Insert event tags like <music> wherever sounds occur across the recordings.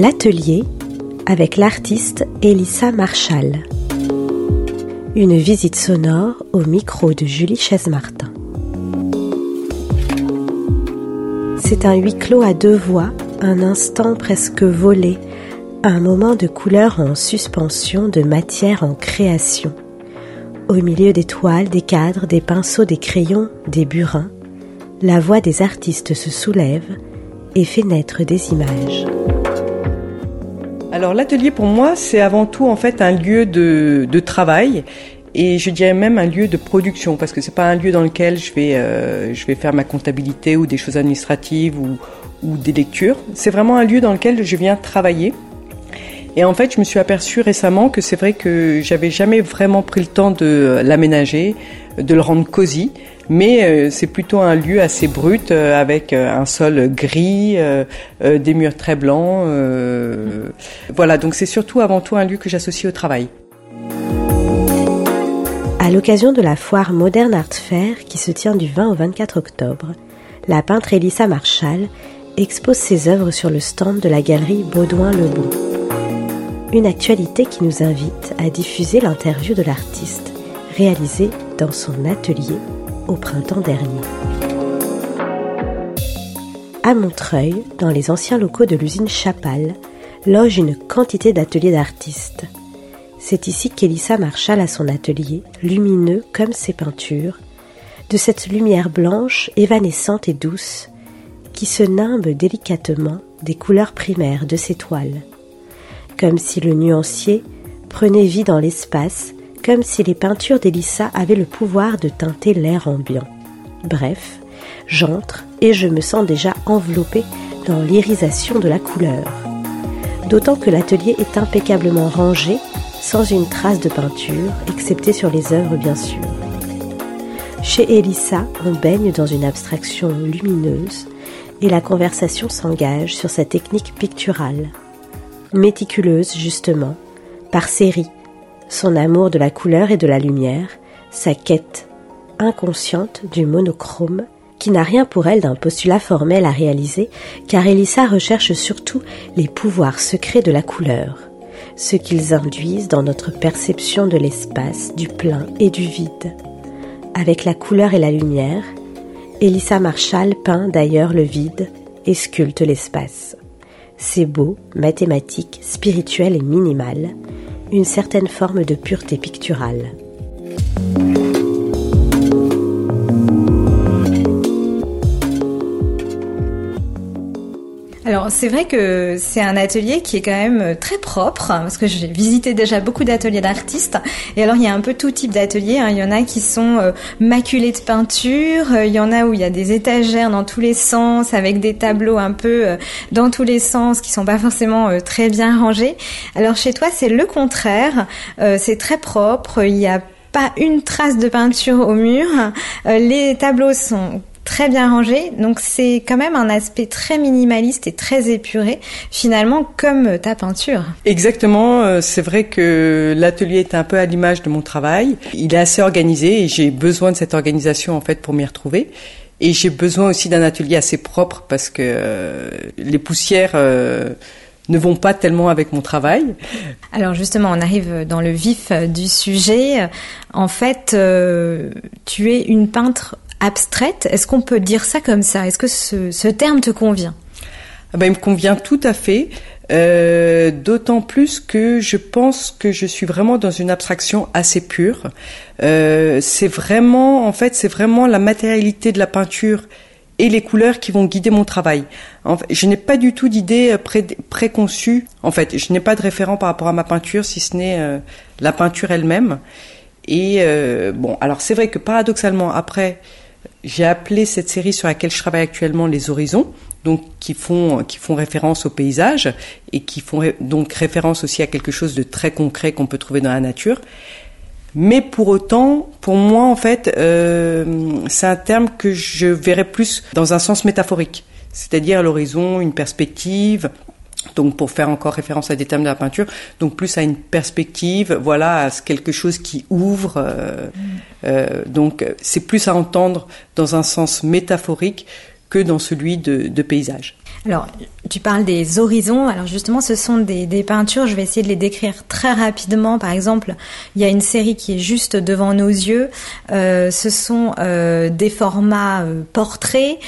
l'atelier avec l'artiste Elissa Marshall. Une visite sonore au micro de Julie Chaise-Martin. C'est un huis clos à deux voix, un instant presque volé, un moment de couleur en suspension, de matière en création. Au milieu des toiles, des cadres, des pinceaux, des crayons, des burins, la voix des artistes se soulève et fait naître des images. Alors l'atelier pour moi c'est avant tout en fait un lieu de, de, travail et je dirais même un lieu de production parce que c'est pas un lieu dans lequel je vais euh, je vais faire ma comptabilité ou des choses administratives ou, ou des lectures. C'est vraiment un lieu dans lequel je viens travailler. Et en fait, je me suis aperçu récemment que c'est vrai que j'avais jamais vraiment pris le temps de l'aménager, de le rendre cosy mais euh, c'est plutôt un lieu assez brut euh, avec euh, un sol gris, des murs très blancs. voilà, donc c'est surtout avant tout un lieu que j'associe au travail. À l'occasion de la foire Modern Art Fair qui se tient du 20 au 24 octobre, la peintre Elissa Marshall expose ses œuvres sur le stand de la galerie Baudouin-Lebon. Une actualité qui nous invite à diffuser l'interview de l'artiste réalisée dans son atelier au printemps dernier. À Montreuil, dans les anciens locaux de l'usine Chapal, loge une quantité d'ateliers d'artistes. C'est ici qu'Elissa Marshall a son atelier, lumineux comme ses peintures, de cette lumière blanche, évanescente et douce, qui se nimbe délicatement des couleurs primaires de ses toiles, comme si le nuancier prenait vie dans l'espace comme si les peintures d'Elissa avaient le pouvoir de teinter l'air ambiant. Bref, j'entre et je me sens déjà enveloppée dans l'irisation de la couleur. D'autant que l'atelier est impeccablement rangé, sans une trace de peinture, excepté sur les œuvres bien sûr. Chez Elissa, on baigne dans une abstraction lumineuse et la conversation s'engage sur sa technique picturale. Méticuleuse justement, par série, son amour de la couleur et de la lumière, sa quête inconsciente du monochrome, qui n'a rien pour elle d'un postulat formel à réaliser, car Elissa recherche surtout les pouvoirs secrets de la couleur, ce qu'ils induisent dans notre perception de l'espace, du plein et du vide. Avec la couleur et la lumière, Elissa Marshall peint d'ailleurs le vide et sculpte l'espace. C'est beau, mathématique, spirituel et minimal, une certaine forme de pureté picturale. Alors c'est vrai que c'est un atelier qui est quand même très propre parce que j'ai visité déjà beaucoup d'ateliers d'artistes et alors il y a un peu tout type d'ateliers. Hein. Il y en a qui sont euh, maculés de peinture, il y en a où il y a des étagères dans tous les sens avec des tableaux un peu euh, dans tous les sens qui sont pas forcément euh, très bien rangés. Alors chez toi c'est le contraire, c'est très propre, il n'y a pas une trace de peinture au mur. les tableaux sont très bien rangé. Donc c'est quand même un aspect très minimaliste et très épuré, finalement comme ta peinture. Exactement, euh, c'est vrai que l'atelier est un peu à l'image de mon travail. Il est assez organisé et j'ai besoin de cette organisation en fait pour m'y retrouver. Et j'ai besoin aussi d'un atelier assez propre parce que euh, les poussières euh, ne vont pas tellement avec mon travail. Alors justement, on arrive dans le vif du sujet. En fait, tu es une peintre abstraite. Est-ce qu'on peut dire ça comme ça? Est-ce que ce, terme te convient? Ah ben, Il me convient tout à fait. Euh, d'autant plus que je pense que je suis vraiment dans une abstraction assez pure. Euh, c'est vraiment, en fait, c'est vraiment la matérialité de la peinture et les couleurs qui vont guider mon travail. Je n'ai pas du tout d'idée pré préconçue. En fait, je n'ai pas de référent par rapport à ma peinture, si ce n'est euh, la peinture elle-même. Et bon, alors c'est vrai que paradoxalement, après, j'ai appelé cette série sur laquelle je travaille actuellement les horizons, donc qui font qui font référence au paysage et qui font donc référence aussi à quelque chose de très concret qu'on peut trouver dans la nature. Mais pour autant, pour moi en fait, euh, c'est un terme que je verrais plus dans un sens métaphorique, c'est-à-dire l'horizon, une perspective, donc pour faire encore référence à des thèmes de la peinture, donc plus à une perspective, voilà, à quelque chose qui ouvre. Euh, mm. euh, donc c'est plus à entendre dans un sens métaphorique que dans celui de, de paysage. Alors, tu parles des horizons. Alors justement, ce sont des, peintures. Je vais essayer de les décrire très rapidement. Par exemple, il y a une série qui est juste devant nos yeux. Euh, ce sont euh, des formats euh, portraits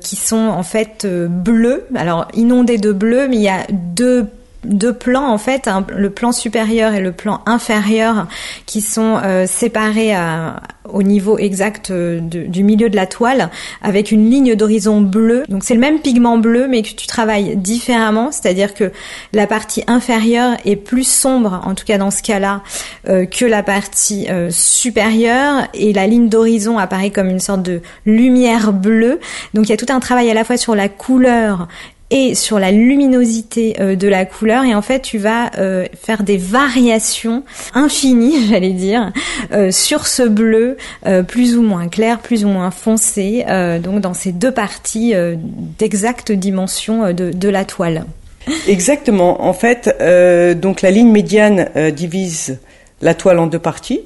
qui sont en fait bleus. Alors inondés de bleu, mais il y a deux deux plans en fait, le plan supérieur et le plan inférieur qui sont euh, séparés à, au niveau exact euh, du milieu de la toile avec une ligne d'horizon bleue. Donc c'est le même pigment bleu mais que tu travailles différemment, c'est-à-dire que la partie inférieure est plus sombre, en tout cas dans ce cas-là, euh, que la partie euh, supérieure et la ligne d'horizon apparaît comme une sorte de lumière bleue. Donc il y a tout un travail à la fois sur la couleur et sur la luminosité euh, de la couleur. Et en fait tu vas euh, faire des variations infinies <laughs> j'allais dire euh, sur ce bleu plus ou moins clair plus ou moins foncé donc dans ces deux parties d'exactes dimensions de, de, la toile. Exactement. En fait donc la ligne médiane divise la toile en deux parties.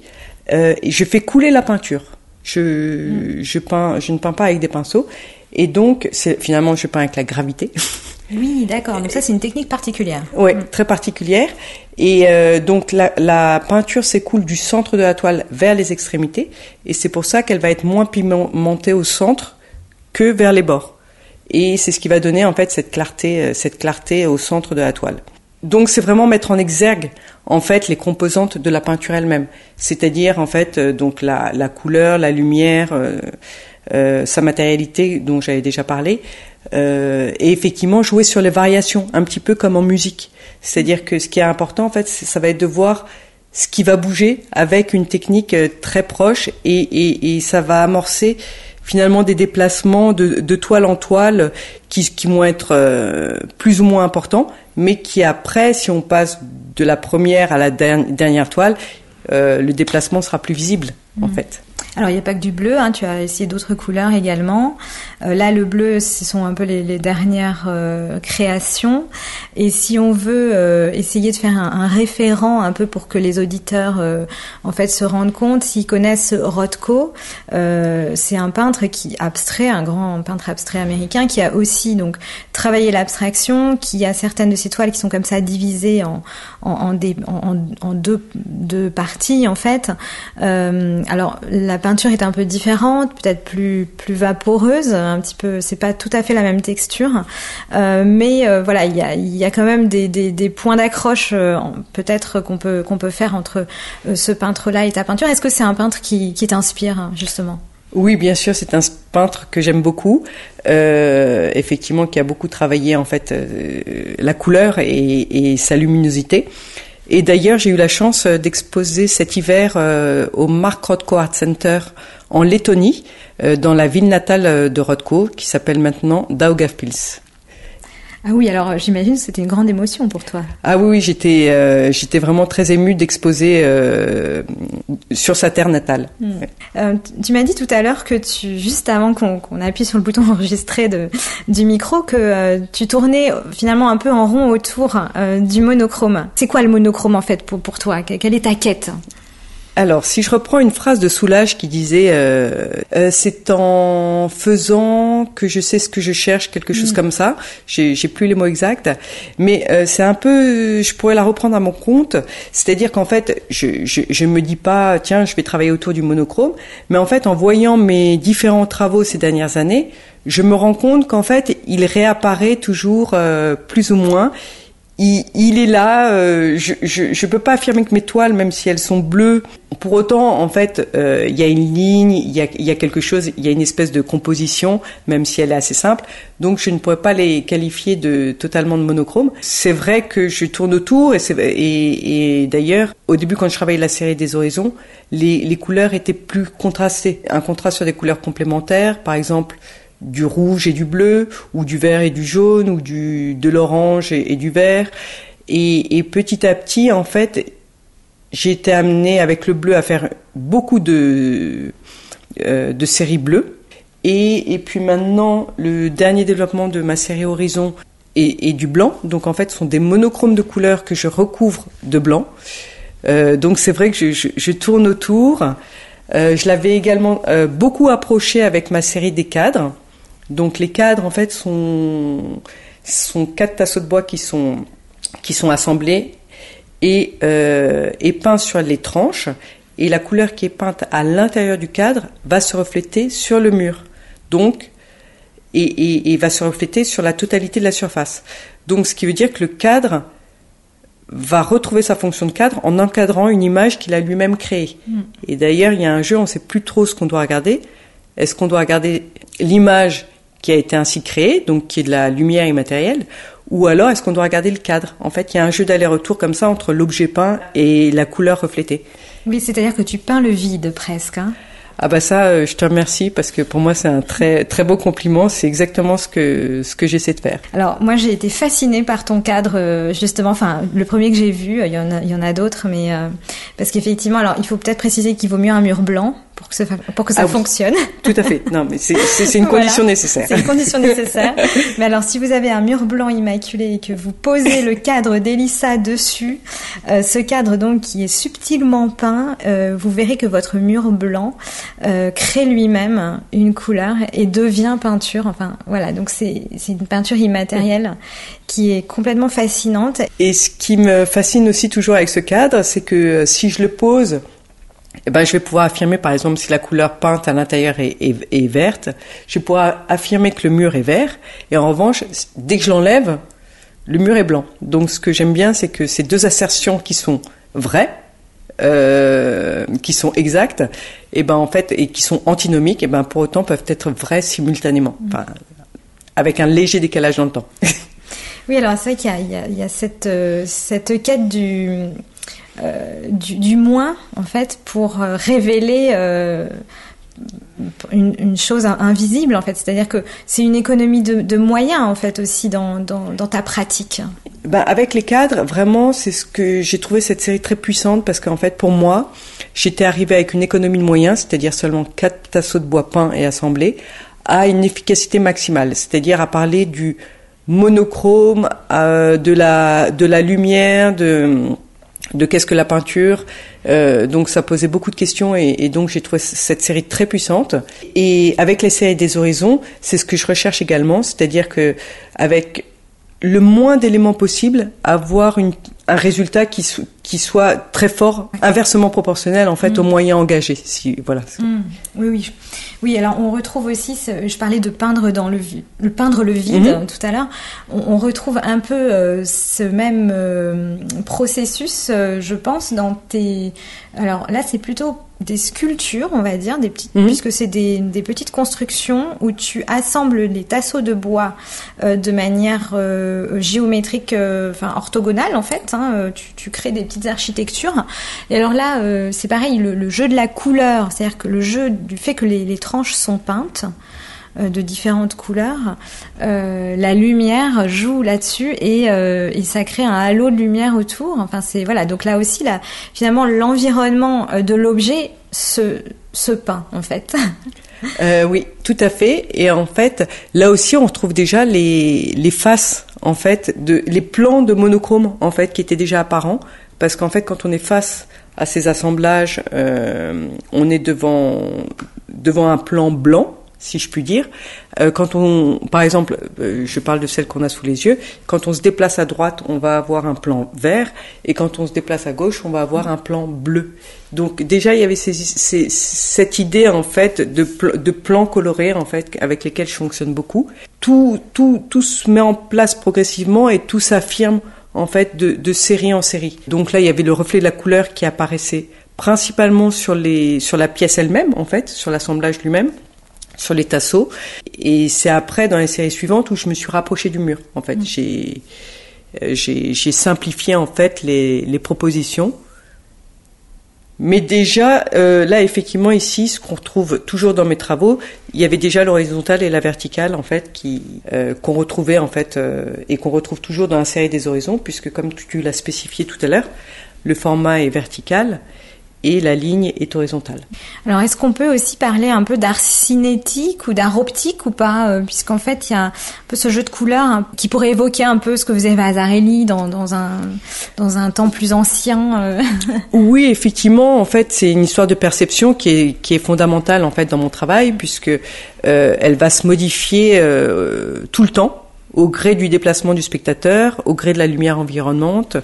Et je fais couler la peinture. Je, mm. je peins je ne peins pas avec des pinceaux et donc, finalement, je peins avec la gravité. <laughs> Oui, d'accord. Donc ça, c'est une technique particulière. Oui, mm. très particulière. Et euh, donc, la, la peinture s'écoule du centre de la toile vers les extrémités. Et c'est pour ça qu'elle va être moins pimentée au centre que vers les bords. Et c'est ce qui va donner, en fait, cette clarté, euh, cette clarté au centre de la toile. Donc, c'est vraiment mettre en exergue, en fait, les composantes de la peinture elle-même. C'est-à-dire, en fait, euh, donc la, la couleur, la lumière... Euh, euh, sa matérialité dont j'avais déjà parlé, euh, et effectivement jouer sur les variations, un petit peu comme en musique. C'est-à-dire que ce qui est important, en fait, ça va être de voir ce qui va bouger avec une technique euh, très proche, et, et, et ça va amorcer finalement des déplacements de, de toile en toile qui, qui vont être euh, plus ou moins importants, mais qui après, si on passe de la première à la dernière toile, euh, le déplacement sera plus visible en mmh. fait. Alors il n'y a pas que du bleu, hein, tu as essayé d'autres couleurs également. Euh, là le bleu, ce sont un peu les, dernières euh, créations. Et si on veut euh, essayer de faire un, référent un peu pour que les auditeurs en fait se rendent compte, s'ils connaissent Rothko, c'est un peintre qui abstrait, un grand peintre abstrait américain qui a aussi donc travaillé l'abstraction, qui a certaines de ses toiles qui sont comme ça divisées en, en, deux, deux, parties en fait. alors peinture est un peu différente, peut-être plus vaporeuse, un petit peu. C'est pas tout à fait la même texture, euh, mais euh, voilà, il y a quand même des points d'accroche euh, peut-être qu'on peut faire entre ce peintre-là et ta peinture. Est-ce que c'est un peintre qui t'inspire justement? Oui, bien sûr, c'est un peintre que j'aime beaucoup. Effectivement, qui a beaucoup travaillé en fait la couleur et, sa luminosité. Et d'ailleurs, j'ai eu la chance euh, d'exposer cet hiver euh, au Mark Rothko Art Center en Lettonie, euh, dans la ville natale de Rothko, qui s'appelle maintenant Daugavpils. Ah oui, alors j'imagine que c'était une grande émotion pour toi. Ah oui, oui j'étais euh, j'étais vraiment très émue d'exposer euh, sur sa terre natale. Hmm. Euh, tu m'as dit tout à l'heure que tu juste avant qu'on qu appuie sur le bouton <laughs> enregistrer de, du micro que euh, tu tournais finalement un peu en rond autour euh, du monochrome. C'est quoi le monochrome en fait pour pour toi? Quelle est ta quête? Alors, si je reprends une phrase de Soulage qui disait euh, euh, c'est en faisant que je sais ce que je cherche, quelque chose mmh. comme ça. J'ai plus les mots exacts, mais euh, c'est un peu, je pourrais la reprendre à mon compte. C'est-à-dire qu'en fait, je, je, je me dis pas tiens, je vais travailler autour du monochrome, mais en fait, en voyant mes différents travaux ces dernières années, je me rends compte qu'en fait, il réapparaît toujours euh, plus ou moins il, il est là. Euh, je, je, je peux pas affirmer que mes toiles, même si elles sont bleues, pour autant, en fait, euh, il y a une ligne, il y a, y a, quelque chose, il y a une espèce de composition, même si elle est assez simple. Donc, je ne pourrais pas les qualifier de totalement de monochrome. C'est vrai que je tourne autour, et, et, et d'ailleurs, au début, quand je travaillais la série des horizons, les, les couleurs étaient plus contrastées. Un contraste sur des couleurs complémentaires, par exemple du rouge et du bleu, ou du vert et du jaune, ou du, de l'orange et, du vert. Et, et, petit à petit, en fait, j'ai été amenée avec le bleu à faire beaucoup de, euh, de séries bleues. Et, et, puis maintenant, le dernier développement de ma série Horizon est, est, du blanc. Donc en fait, ce sont des monochromes de couleurs que je recouvre de blanc. Euh, donc c'est vrai que je, je, je, tourne autour. Euh, je l'avais également euh, beaucoup approché avec ma série des cadres. Donc les cadres en fait sont sont quatre tasseaux de bois qui sont qui sont assemblés et, euh, et peints sur les tranches et la couleur qui est peinte à l'intérieur du cadre va se refléter sur le mur. Donc et, et, et, va se refléter sur la totalité de la surface. Donc ce qui veut dire que le cadre va retrouver sa fonction de cadre en encadrant une image qu'il a lui-même créée. Mm. Et d'ailleurs, il y a un jeu, on ne sait plus trop ce qu'on doit regarder. Est-ce qu'on doit regarder l'image qui a été ainsi créée, donc qui est de la lumière immatérielle, ou alors est-ce qu'on doit regarder le cadre? En fait, il y a un jeu d'aller-retour comme ça entre l'objet peint et la couleur reflétée. Oui, c'est-à-dire que tu peins le vide presque. Hein? Ah bah ça, euh, je te remercie parce que pour moi c'est un très très beau compliment. C'est exactement ce que ce que j'essaie de faire. Alors moi j'ai été fascinée par ton cadre euh, justement. Enfin le premier que j'ai vu, il y en a il y en a d'autres, mais euh, parce qu'effectivement alors il faut peut-être préciser qu'il vaut mieux un mur blanc pour que ça, pour que ça ah fonctionne. Tout à fait. Non, mais c'est une <laughs> condition nécessaire. C'est une condition nécessaire. <laughs> mais alors, si vous avez un mur blanc immaculé et que vous posez le cadre d'Elissa dessus, euh, ce cadre donc qui est subtilement peint, euh, vous verrez que votre mur blanc euh, crée lui-même une couleur et devient peinture. Enfin, voilà. Donc, c'est une peinture immatérielle qui est complètement fascinante. Et ce qui me fascine aussi toujours avec ce cadre, c'est que si je le pose eh ben, je vais pouvoir affirmer, par exemple, si la couleur peinte à l'intérieur est, est, verte, je vais pouvoir affirmer que le mur est vert. Et en revanche, dès que je l'enlève, le mur est blanc. Donc, ce que j'aime bien, c'est que ces deux assertions qui sont vraies, euh, qui sont exactes, et eh ben en fait, et qui sont antinomiques, et eh ben pour autant peuvent être vraies simultanément, mmh. enfin, avec un léger décalage dans le temps. <laughs> oui, alors c'est vrai qu'il y, y, y a, cette, euh, cette quête du euh, du, moins en fait pour euh, révéler euh, une, chose invisible en fait. C'est-à-dire que c'est une économie de, moyens en fait aussi dans, ta pratique. Ben, avec les cadres vraiment c'est ce que j'ai trouvé cette série très puissante parce qu'en fait pour moi j'étais arrivée avec une économie de moyens c'est-à-dire seulement quatre tasseaux de bois peints et assemblés à une efficacité maximale. C'est-à-dire à parler du monochrome de la de la lumière de de qu'est-ce que la peinture. Euh, donc ça posait beaucoup de questions et, et donc j'ai trouvé cette série très puissante. Et avec les séries des horizons, c'est ce que je recherche également, c'est-à-dire que avec le moins d'éléments possible, avoir une, un résultat qui, qui soit très fort, inversement proportionnel en fait aux mm. moyens engagés. Si voilà. Mm. Oui, oui, oui. Alors on retrouve aussi, je parlais de peindre dans le, le peindre le vide mm-hmm. tout à l'heure. On, retrouve un peu euh, ce même euh, processus, euh, je pense, dans tes. Alors là, c'est plutôt des sculptures, on va dire, des petites, mhm. puisque c'est des, des, petites constructions où tu assembles les tasseaux de bois euh, de manière euh, géométrique, euh, enfin orthogonale en fait. Hein, tu, tu, crées des petites architectures. Et alors là, c'est pareil, le, jeu de la couleur, c'est-à-dire que le jeu du fait que les, tranches sont peintes de différentes couleurs. Euh, la lumière joue là-dessus et, euh, ça crée un halo de lumière autour. Enfin, c'est voilà. Donc là aussi, finalement, l'environnement de l'objet se, peint en fait. <laughs> Euh, oui, tout à fait. Et en fait, là aussi, on retrouve déjà les, faces, en fait, les plans de monochrome, en fait, qui étaient déjà apparents. Parce qu'en fait, quand on est face à ces assemblages, euh, on est devant, devant un plan blanc si je puis dire. Euh, quand on, par exemple, euh, je parle de celle qu'on a sous les yeux, quand on se déplace à droite, on va avoir un plan vert, et quand on se déplace à gauche, on va avoir un plan bleu. Donc déjà, il y avait cette idée en fait de, de plans colorés en fait avec lesquels je fonctionne beaucoup. Tout, tout, tout se met en place progressivement et tout s'affirme en fait de, de série en série. Donc là, il y avait le reflet de la couleur qui apparaissait principalement sur les sur la pièce elle-même en fait, sur l'assemblage lui-même sur les tasseaux. Et c'est après, dans les séries suivantes, où je me suis rapproché du mur. En fait, mm. euh, j'ai j'ai simplifié en fait les, les propositions. Mais déjà, euh, là, effectivement, ici, ce qu'on retrouve toujours dans mes travaux, il y avait déjà l'horizontale et la verticale, en fait, qui euh, qu'on retrouvait, en fait, et qu'on retrouve toujours dans la série des horizons, puisque comme tu l'as spécifié tout à l'heure, le format est vertical et la ligne est horizontale. Alors, est-ce qu'on peut aussi parler un peu d'art cinétique ou d'art optique ou pas euh, Puisqu'en fait, il y a un peu ce jeu de couleurs hein, qui pourrait évoquer un peu ce que faisait Vasarely dans, dans, un, dans un temps plus ancien. Euh. <laughs> Oui, effectivement, en fait, c'est une histoire de perception qui est, qui est fondamentale en fait dans mon travail, puisque euh, elle va se modifier euh, tout le temps au gré du déplacement du spectateur, au gré de la lumière environnante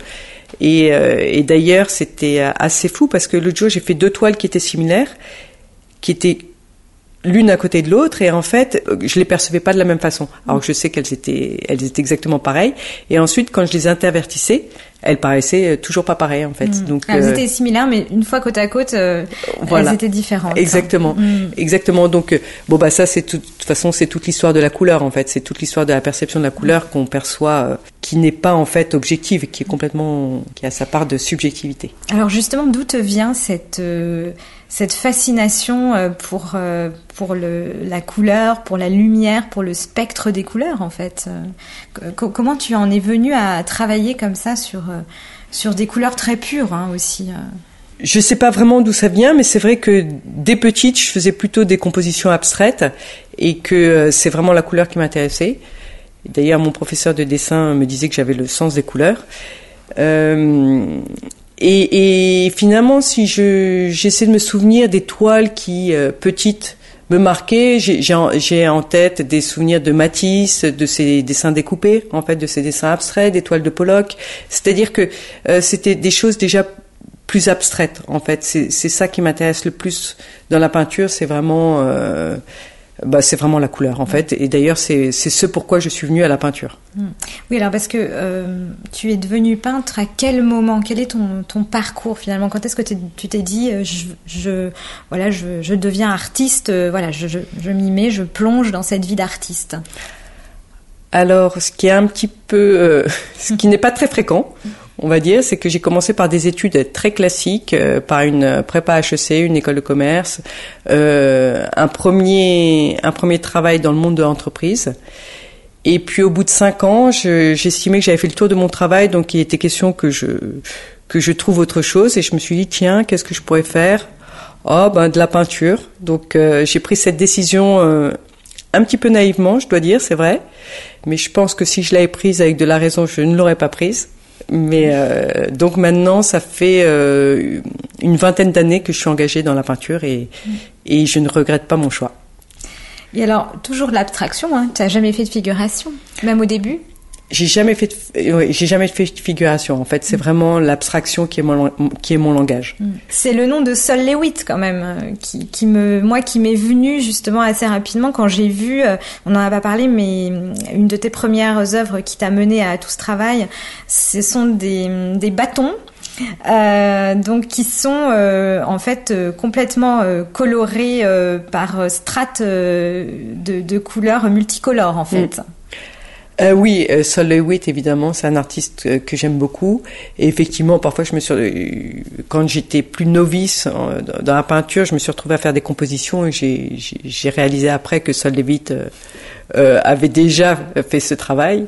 et, euh, et d'ailleurs, c'était assez fou parce que l'autre jour, j'ai fait deux toiles qui étaient similaires, qui étaient l'une à côté de l'autre et en fait je les percevais pas de la même façon. Alors que je sais qu'elles étaient elles étaient exactement pareilles. Et ensuite quand je les intervertissais elles paraissaient euh, toujours pas pareilles en fait. Mm. donc elles euh, étaient similaires mais une fois côte à côte elles étaient différentes exactement. Mm. exactement. Donc bon bah ça c'est de toute façon c'est toute l'histoire de la couleur en fait. C'est toute l'histoire de la perception de la couleur qu'on perçoit qui n'est pas en fait objective qui est complètement qui a sa part de subjectivité. Alors justement d'où te vient cette cette fascination euh, pour euh, pour le, la couleur, pour la lumière, pour le spectre des couleurs en fait. Euh, comment tu en es venu à travailler comme ça sur sur des couleurs très pures hein, aussi je sais pas vraiment d'où ça vient, mais c'est vrai que dès petite, je faisais plutôt des compositions abstraites et que c'est vraiment la couleur qui m'intéressait. D'ailleurs, mon professeur de dessin me disait que j'avais le sens des couleurs. Et, et, finalement, si je j'essaie de me souvenir des toiles qui euh, petites me marquaient, j'ai en tête des souvenirs de Matisse, de ses dessins découpés, en fait, de ses dessins abstraits, des toiles de Pollock. C'est-à-dire que euh, c'était des choses déjà plus abstraites, en fait. C'est ça qui m'intéresse le plus dans la peinture, c'est vraiment euh, bah, c'est vraiment la couleur en fait. Et d'ailleurs, c'est ce pourquoi je suis venue à la peinture. Hmm. Oui, alors parce que euh, tu es devenu peintre à quel moment? Quel est ton, ton parcours finalement? Quand est-ce que tu t'es dit euh, je, je, voilà, je, je deviens artiste, euh, voilà, je, je, je m'y mets, je plonge dans cette vie d'artiste? Alors, ce qui est un petit peu, <laughs> ce qui n'est pas très fréquent, on va dire, c'est que j'ai commencé par des études très classiques, euh, par une prépa HEC, une école de commerce, euh, un premier un premier travail dans le monde de l'entreprise. Et puis au bout de cinq ans, j'estimais que j'avais fait le tour de mon travail, donc il était question que je que je trouve autre chose. Et je me suis dit tiens, qu'est-ce que je pourrais faire? Oh ben de la peinture. Donc euh, j'ai pris cette décision euh, un petit peu naïvement, je dois dire, c'est vrai. Mais je pense que si je l'avais prise avec de la raison, je ne l'aurais pas prise. Mais euh, donc maintenant, ça fait euh, une vingtaine d'années que je suis engagée dans la peinture et, et je ne regrette pas mon choix. Et alors, toujours l'abstraction, hein, tu n'as jamais fait de figuration, même au début? J'ai jamais fait de, j'ai jamais fait de figuration en fait c'est vraiment l'abstraction qui est mon qui est mon langage mm. c'est le nom de Sol Lewitt quand même euh, qui, qui me moi qui m'est venu justement assez rapidement quand j'ai vu euh, on en a pas parlé mais euh, une de tes premières œuvres qui t'a mené à tout ce travail ce sont des des bâtons euh, donc qui sont en fait complètement colorés par strates de, de, couleurs multicolores en fait. Mm. Euh, oui, euh, Sol Lewitt, évidemment, c'est un artiste euh, que j'aime beaucoup. Et effectivement, parfois, je me suis, euh, quand j'étais plus novice dans la peinture, je me suis retrouvée à faire des compositions et j'ai réalisé après que Sol Lewitt avait déjà fait ce travail.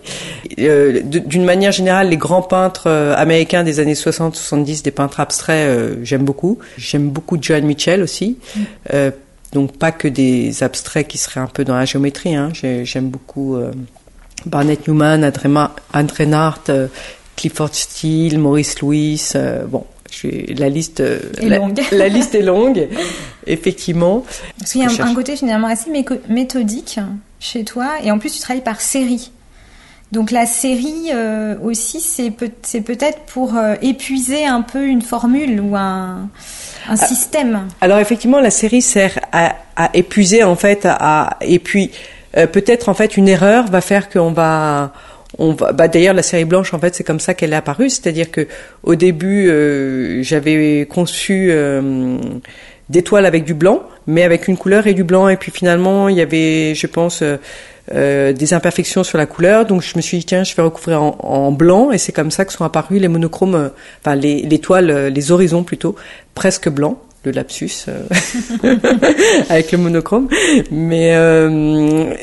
D'une manière générale, les grands peintres américains des années 60-70, des peintres abstraits, j'aime beaucoup. J'aime beaucoup Joan Mitchell aussi. Donc pas que des abstraits qui seraient un peu dans la géométrie. Hein. J'aime beaucoup Barnett Newman, André Nart, euh, Clifford Steele, Maurice Louis, euh, bon, la liste, euh, la, liste est longue, <laughs> effectivement. Parce qu'il y a un, côté finalement assez méthodique chez toi, et en plus tu travailles par série. Donc la série aussi, c'est peut-être pour épuiser un peu une formule ou un, un ah. système. Alors effectivement, la série sert à, à épuiser en fait, à, et puis euh, peut-être en fait une erreur va faire qu'on va on va, bah d'ailleurs la série blanche en fait c'est comme ça qu'elle est apparue, c'est-à-dire que au début euh, j'avais conçu euh, des toiles avec du blanc, mais avec une couleur et du blanc, et puis finalement il y avait, je pense, des imperfections sur la couleur, donc je me suis dit tiens je vais recouvrir en, blanc, et c'est comme ça que sont apparus les monochromes, enfin les, les toiles, les horizons plutôt presque blancs le lapsus euh, <laughs> avec le monochrome. Mais euh,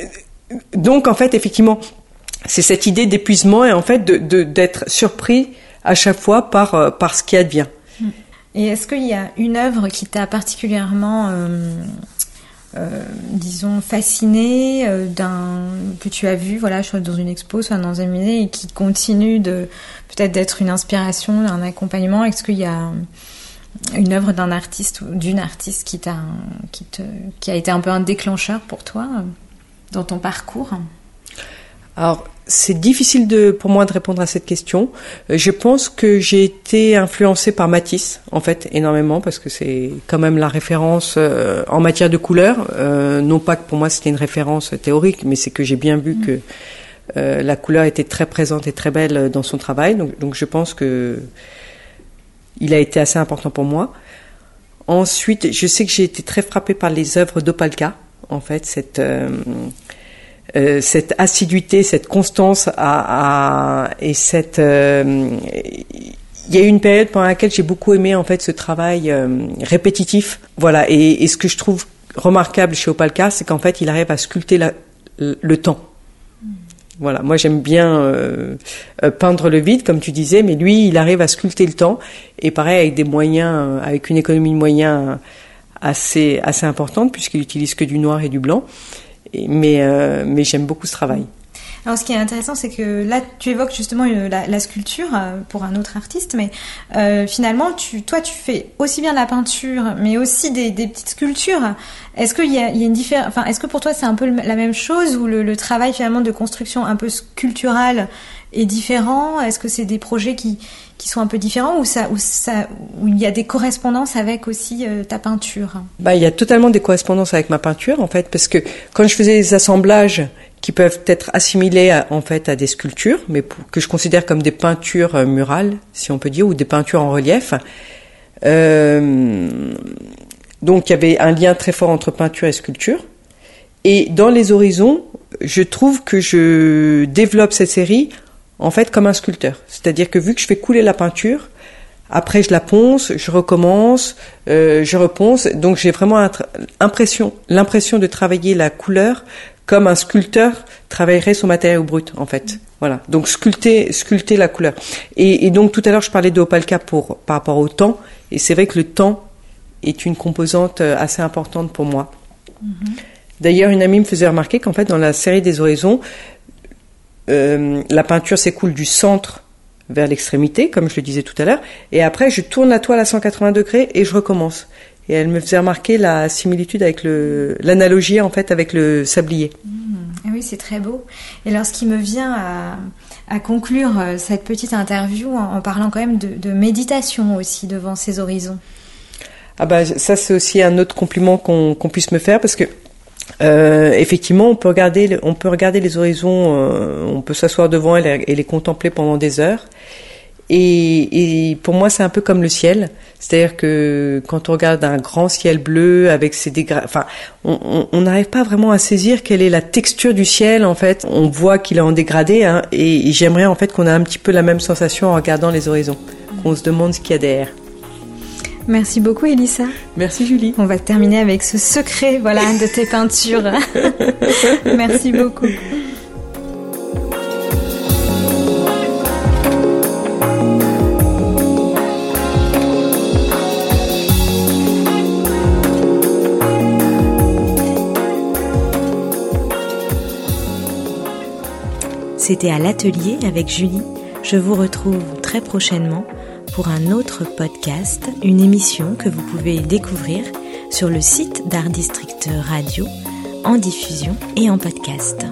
donc en fait, effectivement, c'est cette idée d'épuisement et en fait de d'être surpris à chaque fois par euh, par ce qui advient. Et est-ce qu'il y a une œuvre qui t'a particulièrement, disons, fasciné, d'un que tu as vu, voilà, soit dans une expo, soit dans un musée, et qui continue peut-être d'être une inspiration, un accompagnement? Est-ce qu'il y a une œuvre d'un artiste ou d'une artiste qui t'a, qui te, qui a été un peu un déclencheur pour toi dans ton parcours? Alors, c'est difficile de, pour moi de répondre à cette question. Euh, je pense que j'ai été influencée par Matisse, en fait, énormément, parce que c'est quand même la référence euh, en matière de couleur. Euh, non pas que pour moi c'était une référence théorique, mais c'est que j'ai bien vu que la couleur était très présente et très belle dans son travail. Donc, donc je pense que il a été assez important pour moi. Ensuite, je sais que j'ai été très frappée par les œuvres d'Opalka, en fait, cette euh, cette assiduité, cette constance à, à et cette euh, il y a eu une période pendant laquelle j'ai beaucoup aimé en fait ce travail euh, répétitif. Voilà, et, ce que je trouve remarquable chez Opalka, c'est qu'en fait, il arrive à sculpter le temps. Voilà, moi j'aime bien peindre le vide, comme tu disais, mais lui, il arrive à sculpter le temps, et pareil avec des moyens, avec une économie de moyens assez assez importante, puisqu'il utilise que du noir et du blanc mais, euh, mais j'aime beaucoup ce travail. Alors, ce qui est intéressant, c'est que là, tu évoques justement la, sculpture euh, pour un autre artiste, mais euh, finalement, toi, tu fais aussi bien la peinture, mais aussi des, petites sculptures. Est-ce qu'il y y a une différence Enfin, est-ce que pour toi, c'est un peu la même chose ou le, travail finalement de construction un peu sculpturale est différent? Est-ce que c'est des projets qui, sont un peu différents ou où il y a des correspondances avec aussi euh, ta peinture? Bah, il y a totalement des correspondances avec ma peinture en fait, parce que quand je faisais des assemblages qui peuvent être assimilés à, en fait à des sculptures, mais que je considère comme des peintures euh, murales, si on peut dire, ou des peintures en relief. Euh, donc il y avait un lien très fort entre peinture et sculpture. Et dans les horizons, je trouve que je développe cette série en fait comme un sculpteur. C'est-à-dire que vu que je fais couler la peinture, après je la ponce, je recommence, euh, je reponce. Donc j'ai vraiment l'impression de travailler la couleur comme un sculpteur travaillerait son matériau brut en fait. Voilà. Donc sculpter, sculpter la couleur. Et, donc tout à l'heure je parlais de Opalka pour par rapport au temps. Et c'est vrai que le temps est une composante euh, assez importante pour moi. Mm-hmm. D'ailleurs, une amie me faisait remarquer qu'en fait, dans la série des horizons, euh, la peinture s'écoule du centre vers l'extrémité, comme je le disais tout à l'heure, et après je tourne la toile à 180 degrés et je recommence. Et elle me faisait remarquer la similitude avec le, l'analogie en fait avec le sablier. Mmh. Ah oui, c'est très beau. Et alors, ce qui me vient à, à conclure euh, cette petite interview en, parlant quand même de, de, méditation aussi devant ces horizons. Ah bah ça c'est aussi un autre compliment qu'on, qu'on puisse me faire parce que euh, effectivement, on peut regarder, on peut regarder les horizons, euh, on peut s'asseoir devant et les, contempler pendant des heures. Et, et pour moi, c'est un peu comme le ciel, c'est-à-dire que quand on regarde un grand ciel bleu avec ses dégradés, enfin, on n'arrive pas vraiment à saisir quelle est la texture du ciel. En fait, on voit qu'il est en dégradé, hein, et, et j'aimerais en fait qu'on ait un petit peu la même sensation en regardant les horizons, qu'on se demande ce qu'il y a derrière. Merci beaucoup Elissa. Merci Julie. On va terminer avec ce secret voilà de tes peintures. <laughs> Merci beaucoup. C'était à l'atelier avec Julie. Je vous retrouve très prochainement pour un autre podcast, une émission que vous pouvez découvrir sur le site d'Art District Radio en diffusion et en podcast.